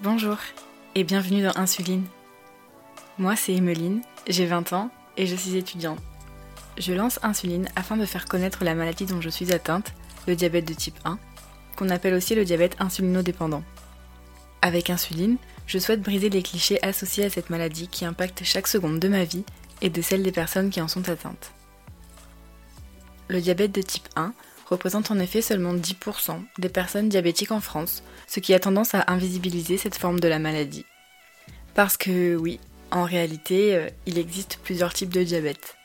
Bonjour et bienvenue dans Insuline. Moi c'est Emeline, j'ai 20 ans et je suis étudiante. Je lance Insuline afin de faire connaître la maladie dont je suis atteinte, le diabète de type 1, qu'on appelle aussi le diabète insulinodépendant. Avec Insuline, je souhaite briser les clichés associés à cette maladie qui impacte chaque seconde de ma vie et de celle des personnes qui en sont atteintes. Le diabète de type 1 représente en effet seulement 10% des personnes diabétiques en France, ce qui a tendance à invisibiliser cette forme de la maladie. Parce que oui, en réalité, euh, il existe plusieurs types de diabète.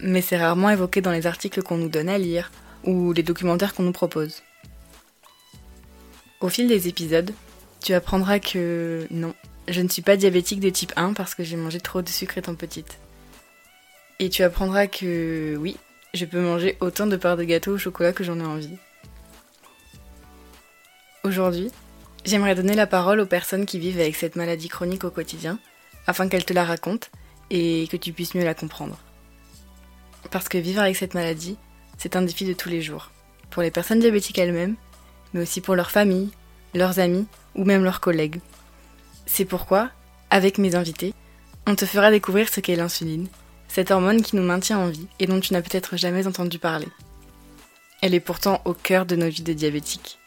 Mais c'est rarement évoqué dans les articles qu'on nous donne à lire ou les documentaires qu'on nous propose. Au fil des épisodes, tu apprendras que non, je ne suis pas diabétique de type 1 parce que j'ai mangé trop de sucre étant petite. Et tu apprendras que oui, je peux manger autant de parts de gâteau au chocolat que j'en ai envie. Aujourd'hui, j'aimerais donner la parole aux personnes qui vivent avec cette maladie chronique au quotidien, afin qu'elles te la racontent et que tu puisses mieux la comprendre. Parce que vivre avec cette maladie, c'est un défi de tous les jours, pour les personnes diabétiques elles-mêmes, mais aussi pour leurs familles, leurs amis ou même leurs collègues. C'est pourquoi, avec mes invités, on te fera découvrir ce qu'est l'insuline cette hormone qui nous maintient en vie et dont tu n'as peut-être jamais entendu parler. Elle est pourtant au cœur de nos vies de diabétiques.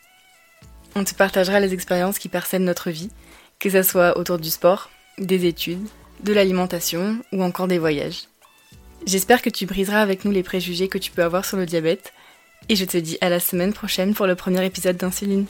On te partagera les expériences qui parsèment notre vie, que ce soit autour du sport, des études, de l'alimentation ou encore des voyages. J'espère que tu briseras avec nous les préjugés que tu peux avoir sur le diabète et je te dis à la semaine prochaine pour le premier épisode d'Insuline.